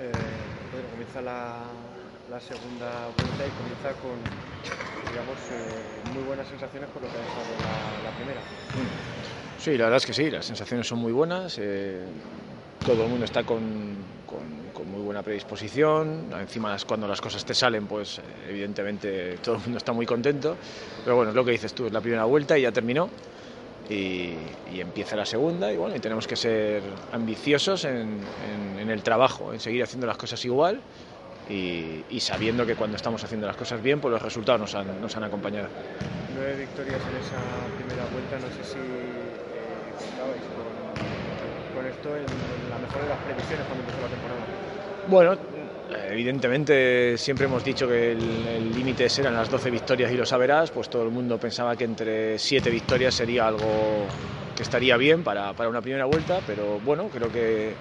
Eh, Pedro, comienza la, segunda vuelta y comienza con, digamos, eh, muy buenas sensaciones por lo que ha dejado la, primera. Sí, la verdad es que sí, las sensaciones son muy buenas. eh, todo el mundo está con, con- con muy buena predisposición. Encima, cuando las cosas te salen, pues evidentemente todo el mundo está muy contento. Pero bueno, es lo que dices tú, es la primera vuelta y ya terminó. Y, y empieza la segunda y bueno, y tenemos que ser ambiciosos en, en- en el trabajo, en seguir haciendo las cosas igual y, y sabiendo que cuando estamos haciendo las cosas bien, pues los resultados nos han, nos han acompañado. Nueve victorias en esa primera vuelta, no sé si eh, contabais con, con esto en, en la mejor de las previsiones cuando empezó la temporada. Bueno, evidentemente siempre hemos dicho que el límite eran las 12 victorias y lo saberás, pues todo el mundo pensaba que entre 7 victorias sería algo que estaría bien para, para una primera vuelta, pero bueno, creo que,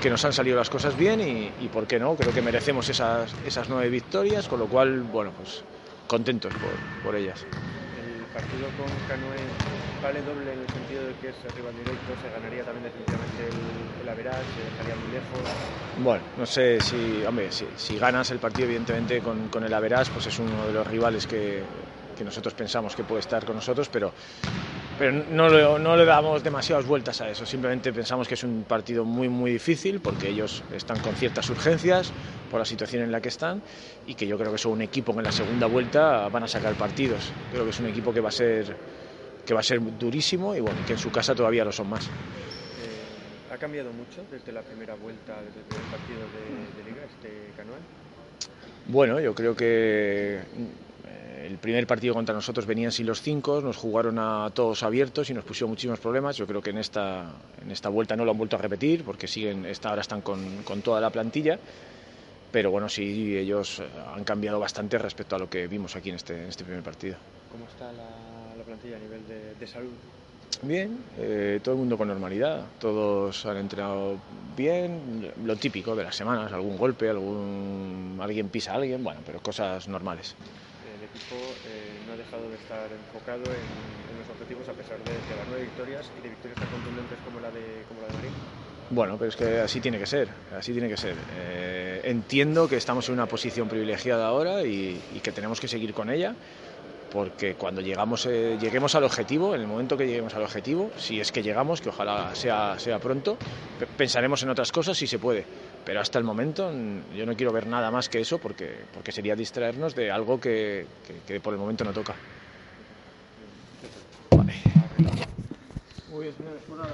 que nos han salido las cosas bien y, y por qué no, creo que merecemos esas, esas 9 victorias, con lo cual, bueno, pues contentos por, por ellas. Partido con Canoe vale doble en el sentido de que es rival directo, se ganaría también definitivamente el, el Average, se dejaría muy lejos. Bueno, no sé si, hombre, si, si ganas el partido, evidentemente con, con el Averas, pues es uno de los rivales que, que nosotros pensamos que puede estar con nosotros, pero, pero no, no le damos demasiadas vueltas a eso. Simplemente pensamos que es un partido muy, muy difícil porque ellos están con ciertas urgencias por la situación en la que están y que yo creo que son un equipo que en la segunda vuelta van a sacar partidos. Creo que es un equipo que va a ser que va a ser durísimo y bueno, que en su casa todavía lo son más. Eh, ¿Ha cambiado mucho desde la primera vuelta, desde el primer partido de, de Liga, este Canoe? Bueno, yo creo que eh, el primer partido contra nosotros venían sin los cinco, nos jugaron a todos abiertos y nos pusieron muchísimos problemas. Yo creo que en esta, en esta vuelta no lo han vuelto a repetir porque siguen, esta, ahora están con, con toda la plantilla. Pero bueno, sí, ellos eh, han cambiado bastante respecto a lo que vimos aquí en este, en este primer partido. ¿Cómo está la, la plantilla a nivel de, de salud? Bien, eh, todo el mundo con normalidad, todos han entrenado bien, lo típico de las semanas, algún golpe, algún alguien pisa a alguien, bueno, pero cosas normales. El equipo eh, no ha dejado de estar enfocado en, en los objetivos a pesar de, de las nueve victorias y de victorias tan contundentes como la de, como la de Marín. Bueno, pero es que así tiene que ser, así tiene que ser. Eh, entiendo que estamos en una posición privilegiada ahora y, y que tenemos que seguir con ella, porque cuando llegamos, eh, lleguemos al objetivo, en el momento que lleguemos al objetivo, si es que llegamos, que ojalá sea, sea pronto, pe- pensaremos en otras cosas si se puede. Pero hasta el momento yo no quiero ver nada más que eso porque, porque sería distraernos de algo que, que- que por el momento no toca. Vale. Muy bien, señores, nada.